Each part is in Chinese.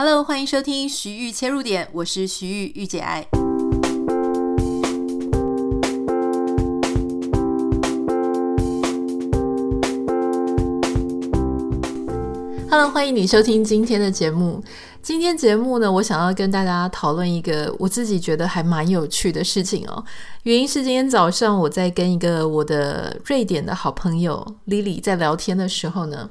Hello，欢迎收听徐玉切入点，我是徐玉御姐爱。Hello，欢迎你收听今天的节目。今天节目呢，我想要跟大家讨论一个我自己觉得还蛮有趣的事情哦。原因是今天早上我在跟一个我的瑞典的好朋友 Lily 在聊天的时候呢。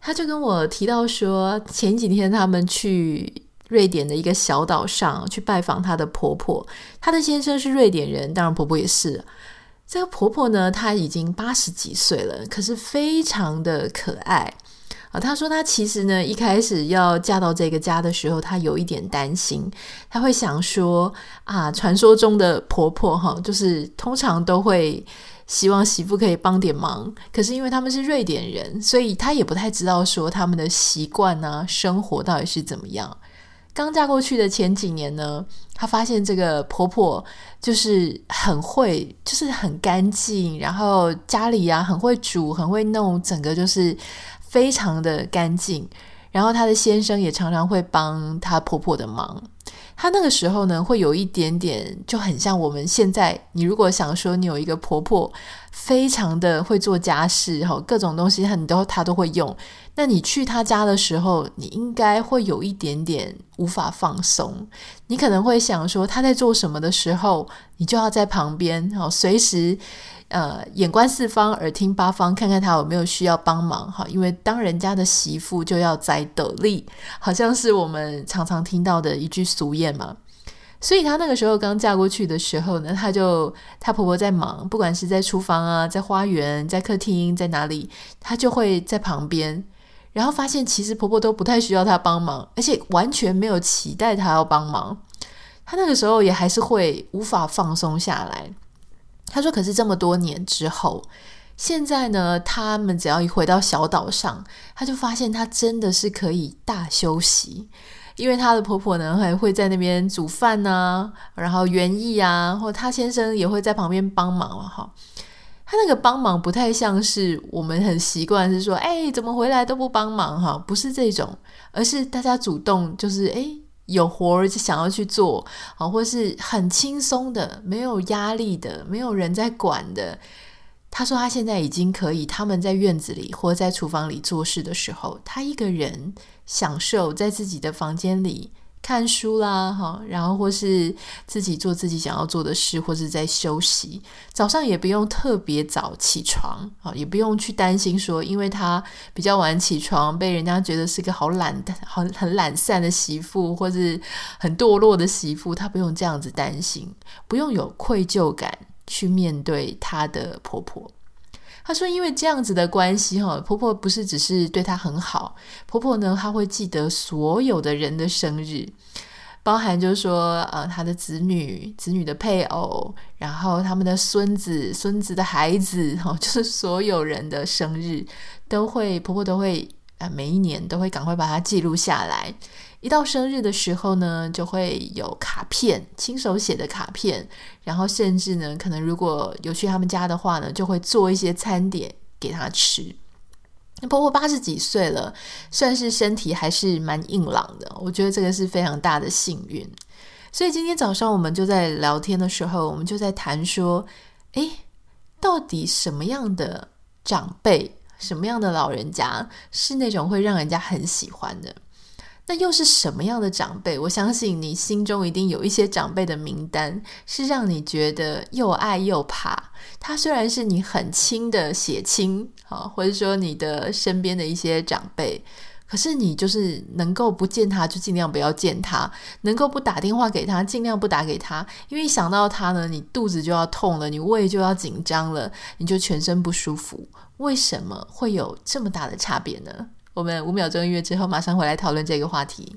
他就跟我提到说，前几天他们去瑞典的一个小岛上去拜访他的婆婆，他的先生是瑞典人，当然婆婆也是。这个婆婆呢，她已经八十几岁了，可是非常的可爱啊。她说她其实呢，一开始要嫁到这个家的时候，她有一点担心，她会想说啊，传说中的婆婆哈，就是通常都会。希望媳妇可以帮点忙，可是因为他们是瑞典人，所以他也不太知道说他们的习惯啊、生活到底是怎么样。刚嫁过去的前几年呢，她发现这个婆婆就是很会，就是很干净，然后家里啊很会煮，很会弄，整个就是非常的干净。然后她的先生也常常会帮她婆婆的忙。她那个时候呢，会有一点点就很像我们现在。你如果想说你有一个婆婆，非常的会做家事，哈，各种东西很多她都会用。那你去她家的时候，你应该会有一点点无法放松。你可能会想说她在做什么的时候，你就要在旁边，哈，随时。呃，眼观四方，耳听八方，看看他有没有需要帮忙哈。因为当人家的媳妇就要栽斗笠，好像是我们常常听到的一句俗谚嘛。所以她那个时候刚嫁过去的时候呢，她就她婆婆在忙，不管是在厨房啊，在花园，在客厅，在哪里，她就会在旁边，然后发现其实婆婆都不太需要她帮忙，而且完全没有期待她要帮忙。她那个时候也还是会无法放松下来。他说：“可是这么多年之后，现在呢，他们只要一回到小岛上，他就发现他真的是可以大休息，因为他的婆婆呢还会在那边煮饭啊，然后园艺啊，或他先生也会在旁边帮忙了哈。他那个帮忙不太像是我们很习惯是说，哎，怎么回来都不帮忙哈？不是这种，而是大家主动，就是哎。”有活儿就想要去做，啊，或是很轻松的，没有压力的，没有人在管的。他说他现在已经可以，他们在院子里或在厨房里做事的时候，他一个人享受在自己的房间里。看书啦，哈，然后或是自己做自己想要做的事，或是在休息。早上也不用特别早起床，啊，也不用去担心说，因为他比较晚起床，被人家觉得是个好懒的、好很懒散的媳妇，或是很堕落的媳妇，他不用这样子担心，不用有愧疚感去面对她的婆婆。她说：“因为这样子的关系，哈，婆婆不是只是对她很好，婆婆呢，她会记得所有的人的生日，包含就是说，呃，她的子女、子女的配偶，然后他们的孙子、孙子的孩子，哈，就是所有人的生日都会，婆婆都会，啊，每一年都会赶快把它记录下来。”一到生日的时候呢，就会有卡片，亲手写的卡片，然后甚至呢，可能如果有去他们家的话呢，就会做一些餐点给他吃。那婆婆八十几岁了，算是身体还是蛮硬朗的，我觉得这个是非常大的幸运。所以今天早上我们就在聊天的时候，我们就在谈说，诶，到底什么样的长辈，什么样的老人家是那种会让人家很喜欢的？那又是什么样的长辈？我相信你心中一定有一些长辈的名单，是让你觉得又爱又怕。他虽然是你很亲的血亲，啊，或者说你的身边的一些长辈，可是你就是能够不见他就尽量不要见他，能够不打电话给他尽量不打给他，因为一想到他呢，你肚子就要痛了，你胃就要紧张了，你就全身不舒服。为什么会有这么大的差别呢？我们五秒钟音乐之后，马上回来讨论这个话题。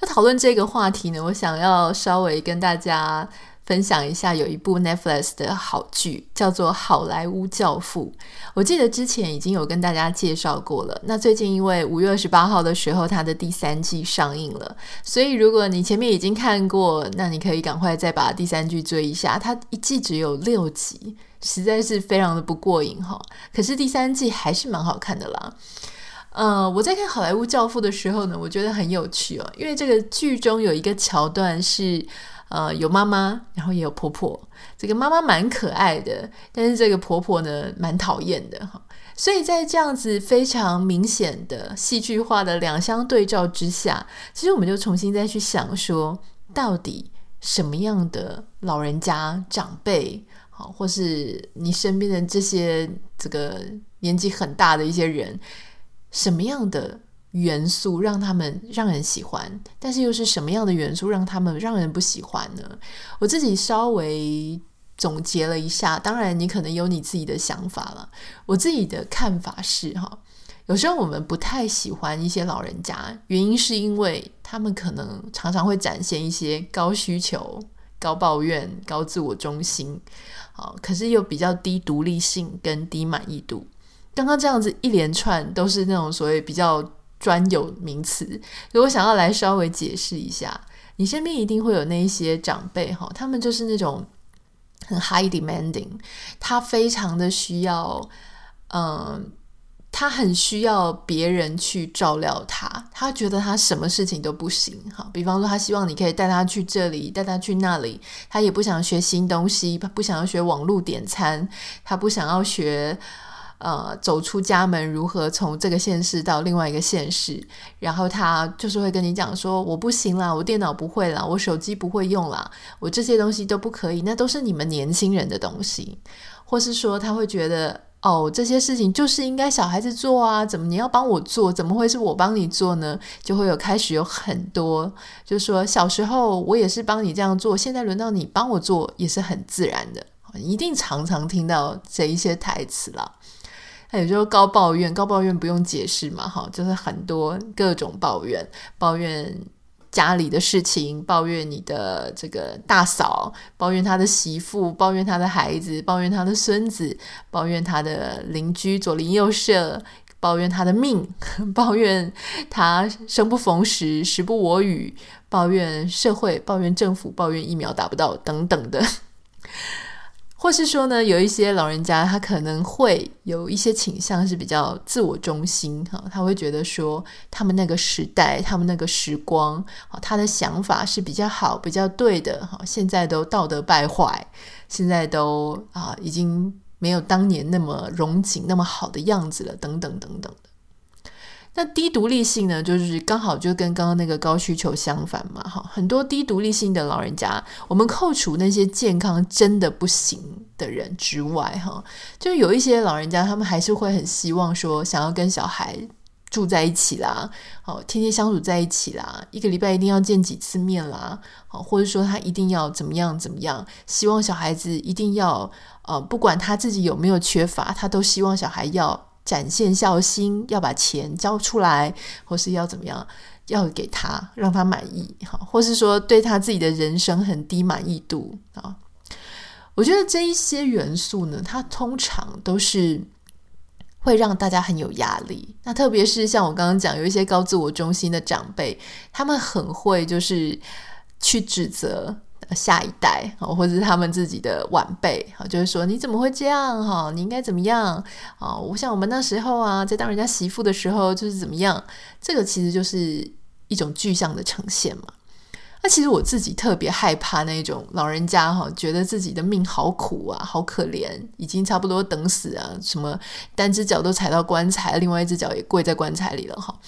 要讨论这个话题呢，我想要稍微跟大家分享一下，有一部 Netflix 的好剧，叫做《好莱坞教父》。我记得之前已经有跟大家介绍过了。那最近因为五月二十八号的时候，它的第三季上映了，所以如果你前面已经看过，那你可以赶快再把第三季追一下。它一季只有六集，实在是非常的不过瘾哈。可是第三季还是蛮好看的啦。呃，我在看《好莱坞教父》的时候呢，我觉得很有趣哦，因为这个剧中有一个桥段是。呃，有妈妈，然后也有婆婆。这个妈妈蛮可爱的，但是这个婆婆呢，蛮讨厌的哈。所以在这样子非常明显的戏剧化的两相对照之下，其实我们就重新再去想说，到底什么样的老人家、长辈，好，或是你身边的这些这个年纪很大的一些人，什么样的？元素让他们让人喜欢，但是又是什么样的元素让他们让人不喜欢呢？我自己稍微总结了一下，当然你可能有你自己的想法了。我自己的看法是哈，有时候我们不太喜欢一些老人家，原因是因为他们可能常常会展现一些高需求、高抱怨、高自我中心，好，可是又比较低独立性跟低满意度。刚刚这样子一连串都是那种所谓比较。专有名词，如果想要来稍微解释一下，你身边一定会有那一些长辈哈，他们就是那种很 high demanding，他非常的需要，嗯，他很需要别人去照料他，他觉得他什么事情都不行哈。比方说，他希望你可以带他去这里，带他去那里，他也不想学新东西，他不想要学网络点餐，他不想要学。呃，走出家门，如何从这个现实到另外一个现实？然后他就是会跟你讲说：“我不行啦，我电脑不会啦，我手机不会用啦，我这些东西都不可以。”那都是你们年轻人的东西，或是说他会觉得：“哦，这些事情就是应该小孩子做啊，怎么你要帮我做？怎么会是我帮你做呢？”就会有开始有很多，就是说小时候我也是帮你这样做，现在轮到你帮我做也是很自然的，一定常常听到这一些台词了。他有时候高抱怨，高抱怨不用解释嘛，哈，就是很多各种抱怨，抱怨家里的事情，抱怨你的这个大嫂，抱怨他的媳妇，抱怨他的孩子，抱怨他的孙子，抱怨他的邻居左邻右舍，抱怨他的命，抱怨他生不逢时，时不我与，抱怨社会，抱怨政府，抱怨疫苗打不到，等等的。或是说呢，有一些老人家，他可能会有一些倾向是比较自我中心哈，他会觉得说，他们那个时代，他们那个时光，他的想法是比较好、比较对的哈，现在都道德败坏，现在都啊已经没有当年那么荣景、那么好的样子了，等等等等的。那低独立性呢，就是刚好就跟刚刚那个高需求相反嘛，哈，很多低独立性的老人家，我们扣除那些健康真的不行的人之外，哈，就有一些老人家，他们还是会很希望说，想要跟小孩住在一起啦，哦，天天相处在一起啦，一个礼拜一定要见几次面啦，哦，或者说他一定要怎么样怎么样，希望小孩子一定要，呃，不管他自己有没有缺乏，他都希望小孩要。展现孝心，要把钱交出来，或是要怎么样，要给他让他满意，哈，或是说对他自己的人生很低满意度啊。我觉得这一些元素呢，它通常都是会让大家很有压力。那特别是像我刚刚讲，有一些高自我中心的长辈，他们很会就是去指责。下一代或者是他们自己的晚辈，就是说你怎么会这样哈？你应该怎么样啊？我想我们那时候啊，在当人家媳妇的时候就是怎么样？这个其实就是一种具象的呈现嘛。那其实我自己特别害怕那种老人家哈，觉得自己的命好苦啊，好可怜，已经差不多等死啊，什么单只脚都踩到棺材，另外一只脚也跪在棺材里了哈。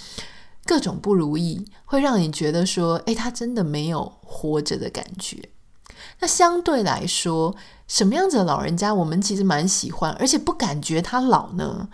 各种不如意会让你觉得说，诶，他真的没有活着的感觉。那相对来说，什么样子的老人家我们其实蛮喜欢，而且不感觉他老呢？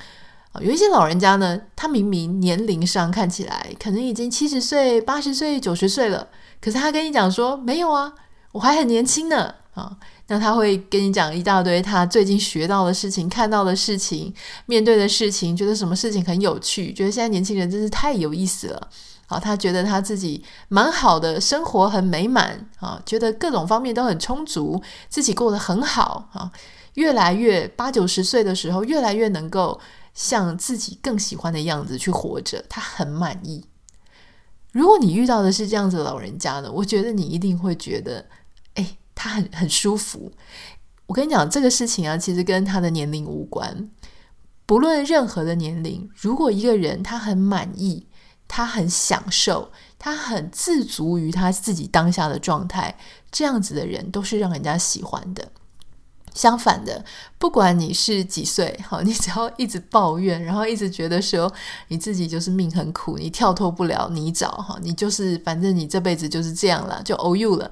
有一些老人家呢，他明明年龄上看起来可能已经七十岁、八十岁、九十岁了，可是他跟你讲说没有啊，我还很年轻呢啊。那他会跟你讲一大堆他最近学到的事情、看到的事情、面对的事情，觉得什么事情很有趣，觉得现在年轻人真是太有意思了。啊，他觉得他自己蛮好的，生活很美满啊，觉得各种方面都很充足，自己过得很好啊，越来越八九十岁的时候，越来越能够像自己更喜欢的样子去活着，他很满意。如果你遇到的是这样子的老人家呢，我觉得你一定会觉得，哎，他很很舒服。我跟你讲这个事情啊，其实跟他的年龄无关。不论任何的年龄，如果一个人他很满意，他很享受，他很自足于他自己当下的状态，这样子的人都是让人家喜欢的。相反的，不管你是几岁，好，你只要一直抱怨，然后一直觉得说你自己就是命很苦，你跳脱不了泥沼，哈，你就是反正你这辈子就是这样了，就 o u 了。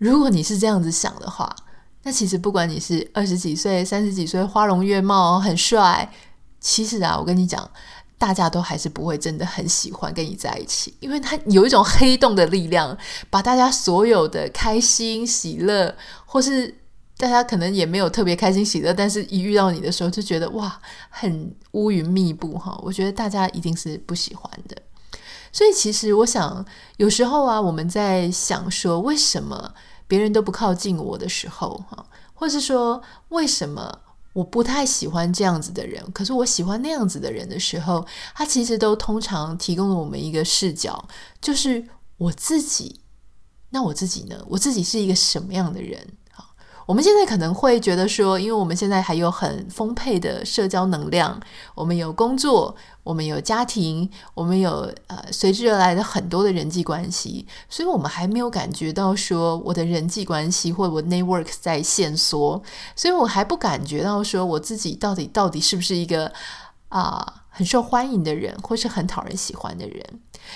如果你是这样子想的话，那其实不管你是二十几岁、三十几岁，花容月貌很帅，其实啊，我跟你讲，大家都还是不会真的很喜欢跟你在一起，因为他有一种黑洞的力量，把大家所有的开心、喜乐，或是大家可能也没有特别开心、喜乐，但是一遇到你的时候就觉得哇，很乌云密布哈。我觉得大家一定是不喜欢的。所以其实我想，有时候啊，我们在想说为什么。别人都不靠近我的时候，哈，或是说为什么我不太喜欢这样子的人，可是我喜欢那样子的人的时候，他其实都通常提供了我们一个视角，就是我自己。那我自己呢？我自己是一个什么样的人？我们现在可能会觉得说，因为我们现在还有很丰沛的社交能量，我们有工作，我们有家庭，我们有呃随之而来的很多的人际关系，所以我们还没有感觉到说我的人际关系或我 network 在限缩，所以我还不感觉到说我自己到底到底是不是一个啊、很受欢迎的人，或是很讨人喜欢的人。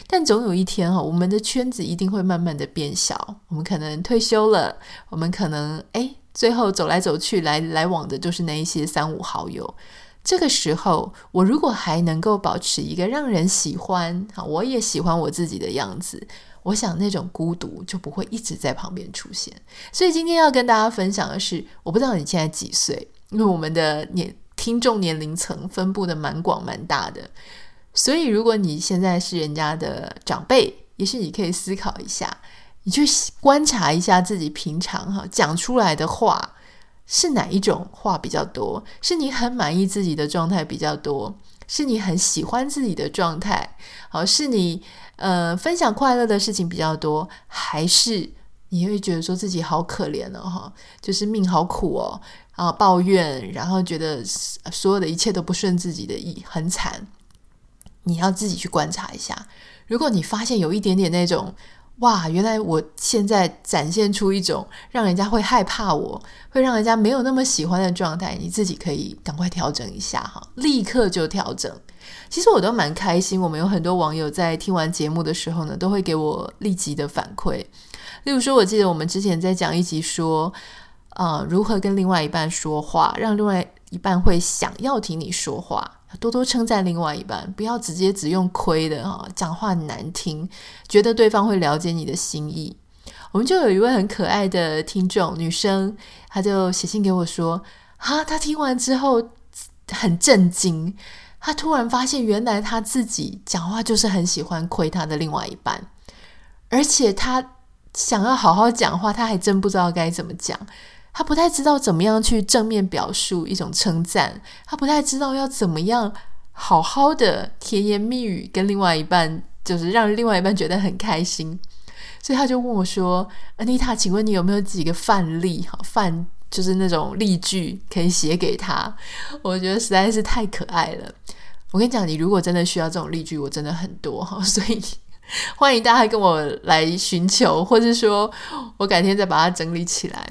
但总有一天哈，我们的圈子一定会慢慢的变小，我们可能退休了，我们可能诶。最后走来走去，来来往的就是那一些三五好友。这个时候，我如果还能够保持一个让人喜欢，啊我也喜欢我自己的样子，我想那种孤独就不会一直在旁边出现。所以今天要跟大家分享的是，我不知道你现在几岁，因为我们的年听众年龄层分布的蛮广蛮大的，所以如果你现在是人家的长辈，也许你可以思考一下。你去观察一下自己平常哈讲出来的话是哪一种话比较多？是你很满意自己的状态比较多？是你很喜欢自己的状态？好，是你呃分享快乐的事情比较多？还是你会觉得说自己好可怜哦哈，就是命好苦哦啊，抱怨，然后觉得所有的一切都不顺自己的意，很惨。你要自己去观察一下，如果你发现有一点点那种。哇，原来我现在展现出一种让人家会害怕我，会让人家没有那么喜欢的状态，你自己可以赶快调整一下哈，立刻就调整。其实我都蛮开心，我们有很多网友在听完节目的时候呢，都会给我立即的反馈。例如说，我记得我们之前在讲一集说，呃，如何跟另外一半说话，让另外一半会想要听你说话。多多称赞另外一半，不要直接只用亏的哈，讲话难听，觉得对方会了解你的心意。我们就有一位很可爱的听众女生，她就写信给我说：“哈，她听完之后很震惊，她突然发现原来她自己讲话就是很喜欢亏她的另外一半，而且她想要好好讲话，她还真不知道该怎么讲。”他不太知道怎么样去正面表述一种称赞，他不太知道要怎么样好好的甜言蜜语跟另外一半，就是让另外一半觉得很开心。所以他就问我说：“安妮塔，请问你有没有几个范例？哈，范就是那种例句可以写给他？”我觉得实在是太可爱了。我跟你讲，你如果真的需要这种例句，我真的很多哈，所以欢迎大家跟我来寻求，或者说我改天再把它整理起来。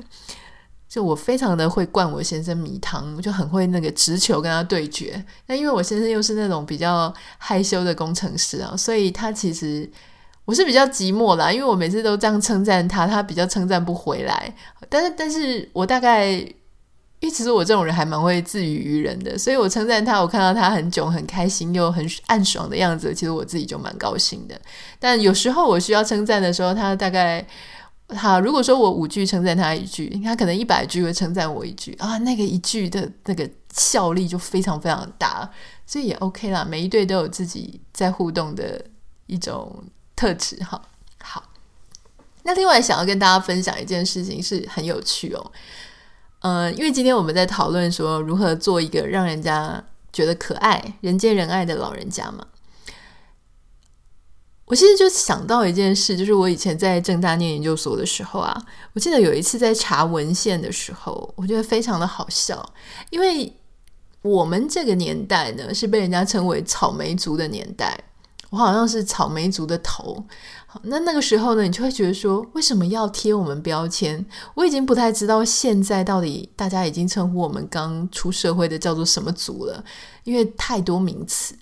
就我非常的会灌我先生米汤，就很会那个直球跟他对决。那因为我先生又是那种比较害羞的工程师啊，所以他其实我是比较寂寞啦，因为我每次都这样称赞他，他比较称赞不回来。但是，但是我大概，因为其实我这种人还蛮会自娱于人的，所以我称赞他，我看到他很囧、很开心又很暗爽的样子，其实我自己就蛮高兴的。但有时候我需要称赞的时候，他大概。好，如果说我五句称赞他一句，他可能一百句会称赞我一句啊，那个一句的那个效力就非常非常大，所以也 OK 啦。每一对都有自己在互动的一种特质哈。好，那另外想要跟大家分享一件事情是很有趣哦，呃，因为今天我们在讨论说如何做一个让人家觉得可爱、人见人爱的老人家嘛。我其实就想到一件事，就是我以前在正大念研究所的时候啊，我记得有一次在查文献的时候，我觉得非常的好笑，因为我们这个年代呢是被人家称为草莓族的年代，我好像是草莓族的头。好，那那个时候呢，你就会觉得说，为什么要贴我们标签？我已经不太知道现在到底大家已经称呼我们刚出社会的叫做什么族了，因为太多名词。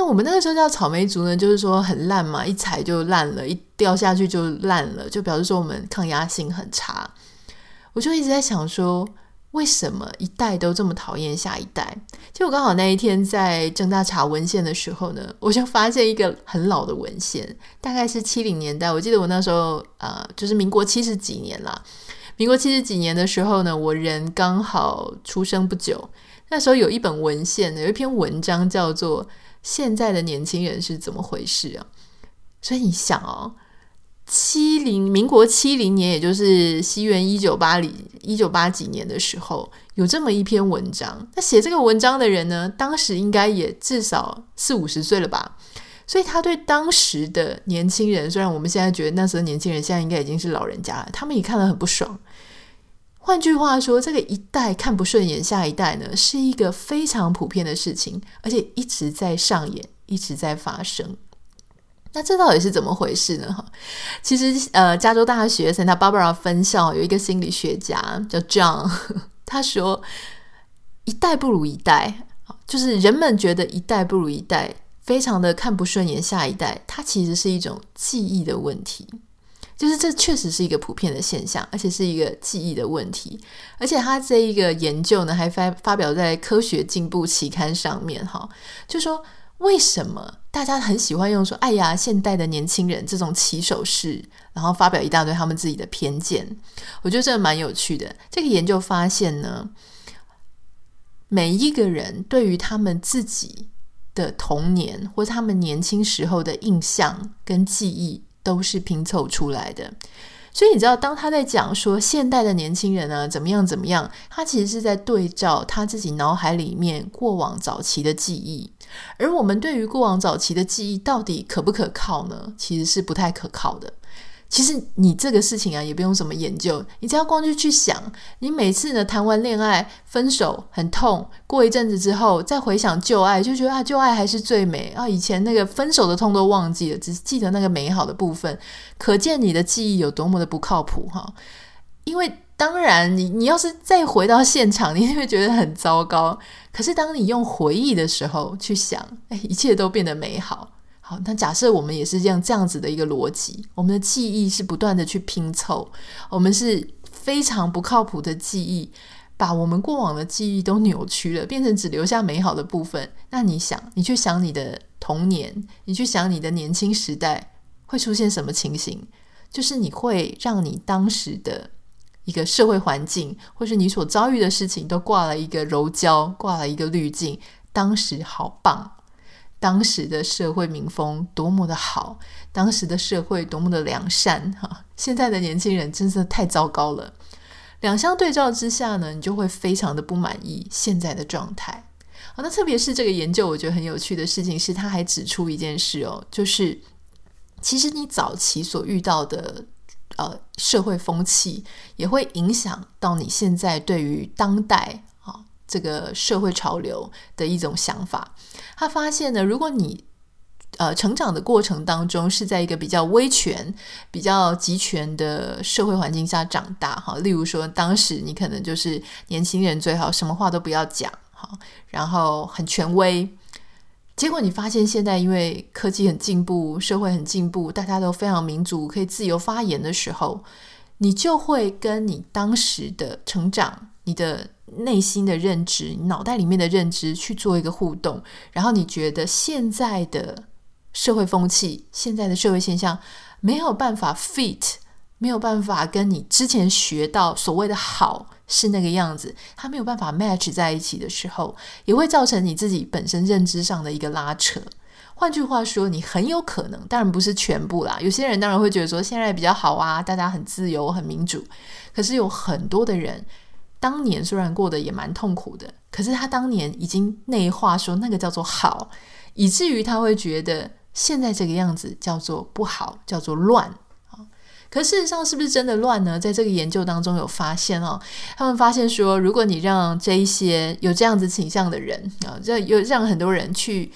那我们那个时候叫草莓族呢，就是说很烂嘛，一踩就烂了，一掉下去就烂了，就表示说我们抗压性很差。我就一直在想说，为什么一代都这么讨厌下一代？结果刚好那一天在政大查文献的时候呢，我就发现一个很老的文献，大概是七零年代。我记得我那时候呃，就是民国七十几年啦。民国七十几年的时候呢，我人刚好出生不久。那时候有一本文献，有一篇文章叫做。现在的年轻人是怎么回事啊？所以你想哦，七零民国七零年，也就是西元一九八零一九八几年的时候，有这么一篇文章。那写这个文章的人呢，当时应该也至少四五十岁了吧？所以他对当时的年轻人，虽然我们现在觉得那时候年轻人现在应该已经是老人家了，他们也看得很不爽。换句话说，这个一代看不顺眼下一代呢，是一个非常普遍的事情，而且一直在上演，一直在发生。那这到底是怎么回事呢？哈，其实呃，加州大学 Santa Barbara 分校有一个心理学家叫 John，他说一代不如一代，就是人们觉得一代不如一代，非常的看不顺眼下一代，它其实是一种记忆的问题。就是这确实是一个普遍的现象，而且是一个记忆的问题。而且他这一个研究呢，还发发表在《科学进步》期刊上面。哈，就说为什么大家很喜欢用说“哎呀，现代的年轻人”这种起手式，然后发表一大堆他们自己的偏见。我觉得这蛮有趣的。这个研究发现呢，每一个人对于他们自己的童年或他们年轻时候的印象跟记忆。都是拼凑出来的，所以你知道，当他在讲说现代的年轻人呢，怎么样怎么样，他其实是在对照他自己脑海里面过往早期的记忆，而我们对于过往早期的记忆到底可不可靠呢？其实是不太可靠的。其实你这个事情啊，也不用什么研究，你只要光去去想，你每次呢谈完恋爱分手很痛，过一阵子之后再回想旧爱，就觉得啊旧爱还是最美啊，以前那个分手的痛都忘记了，只记得那个美好的部分，可见你的记忆有多么的不靠谱哈。因为当然你你要是再回到现场，你会觉得很糟糕。可是当你用回忆的时候去想，哎，一切都变得美好。好，那假设我们也是这样这样子的一个逻辑，我们的记忆是不断的去拼凑，我们是非常不靠谱的记忆，把我们过往的记忆都扭曲了，变成只留下美好的部分。那你想，你去想你的童年，你去想你的年轻时代，会出现什么情形？就是你会让你当时的一个社会环境，或是你所遭遇的事情，都挂了一个柔焦，挂了一个滤镜。当时好棒。当时的社会民风多么的好，当时的社会多么的良善哈！现在的年轻人真是太糟糕了。两相对照之下呢，你就会非常的不满意现在的状态。好，那特别是这个研究，我觉得很有趣的事情是，他还指出一件事哦，就是其实你早期所遇到的呃社会风气，也会影响到你现在对于当代。这个社会潮流的一种想法，他发现呢，如果你呃成长的过程当中是在一个比较威权、比较集权的社会环境下长大，哈，例如说当时你可能就是年轻人最好什么话都不要讲，哈，然后很权威，结果你发现现在因为科技很进步，社会很进步，大家都非常民主，可以自由发言的时候，你就会跟你当时的成长。你的内心的认知，脑袋里面的认知去做一个互动，然后你觉得现在的社会风气、现在的社会现象没有办法 fit，没有办法跟你之前学到所谓的好是那个样子，它没有办法 match 在一起的时候，也会造成你自己本身认知上的一个拉扯。换句话说，你很有可能，当然不是全部啦。有些人当然会觉得说现在比较好啊，大家很自由、很民主。可是有很多的人，当年虽然过得也蛮痛苦的，可是他当年已经内化说那个叫做好，以至于他会觉得现在这个样子叫做不好，叫做乱。可事实上是不是真的乱呢？在这个研究当中有发现哦，他们发现说，如果你让这一些有这样子倾向的人啊，这有让很多人去。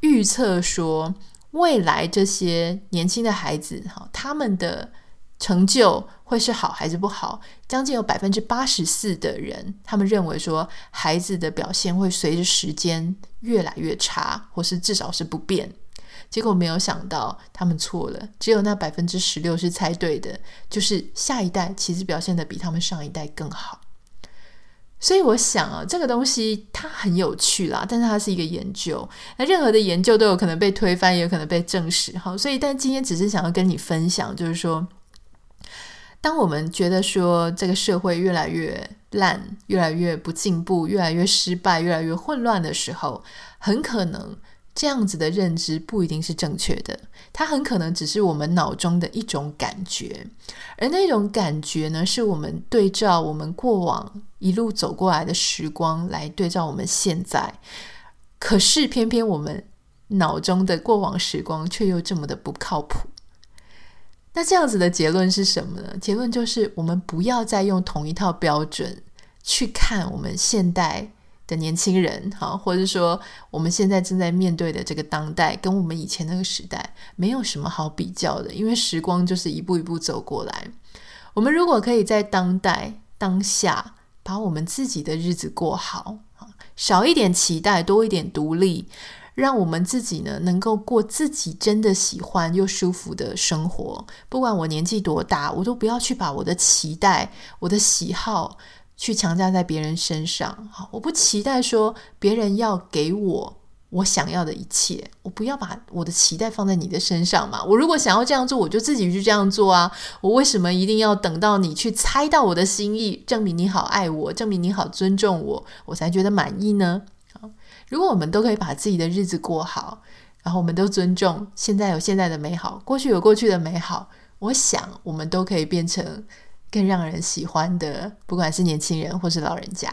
预测说，未来这些年轻的孩子，哈，他们的成就会是好还是不好？将近有百分之八十四的人，他们认为说，孩子的表现会随着时间越来越差，或是至少是不变。结果没有想到，他们错了，只有那百分之十六是猜对的，就是下一代其实表现得比他们上一代更好。所以我想啊，这个东西它很有趣啦，但是它是一个研究。那任何的研究都有可能被推翻，也有可能被证实。好，所以但今天只是想要跟你分享，就是说，当我们觉得说这个社会越来越烂，越来越不进步，越来越失败，越来越混乱的时候，很可能。这样子的认知不一定是正确的，它很可能只是我们脑中的一种感觉，而那种感觉呢，是我们对照我们过往一路走过来的时光来对照我们现在。可是偏偏我们脑中的过往时光却又这么的不靠谱。那这样子的结论是什么呢？结论就是我们不要再用同一套标准去看我们现代。的年轻人，哈，或者说我们现在正在面对的这个当代，跟我们以前那个时代没有什么好比较的，因为时光就是一步一步走过来。我们如果可以在当代当下把我们自己的日子过好，少一点期待，多一点独立，让我们自己呢能够过自己真的喜欢又舒服的生活。不管我年纪多大，我都不要去把我的期待、我的喜好。去强加在别人身上，好，我不期待说别人要给我我想要的一切，我不要把我的期待放在你的身上嘛。我如果想要这样做，我就自己去这样做啊。我为什么一定要等到你去猜到我的心意，证明你好爱我，证明你好尊重我，我才觉得满意呢？如果我们都可以把自己的日子过好，然后我们都尊重现在有现在的美好，过去有过去的美好，我想我们都可以变成。更让人喜欢的，不管是年轻人或是老人家，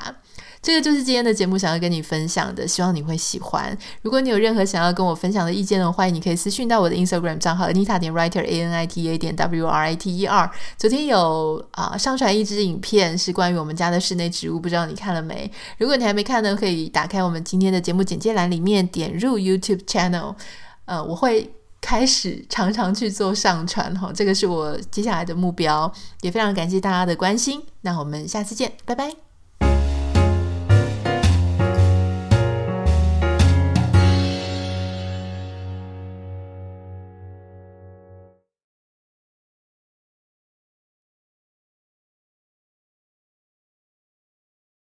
这个就是今天的节目想要跟你分享的，希望你会喜欢。如果你有任何想要跟我分享的意见的话，欢迎你可以私讯到我的 Instagram 账号 Anita 点 Writer A N I T A 点 W R I T E R。昨天有啊、上传一支影片，是关于我们家的室内植物，不知道你看了没？如果你还没看呢，可以打开我们今天的节目简介栏里面，点入 YouTube Channel，呃，我会。开始常常去做上传哈，这个是我接下来的目标，也非常感谢大家的关心。那我们下次见，拜拜。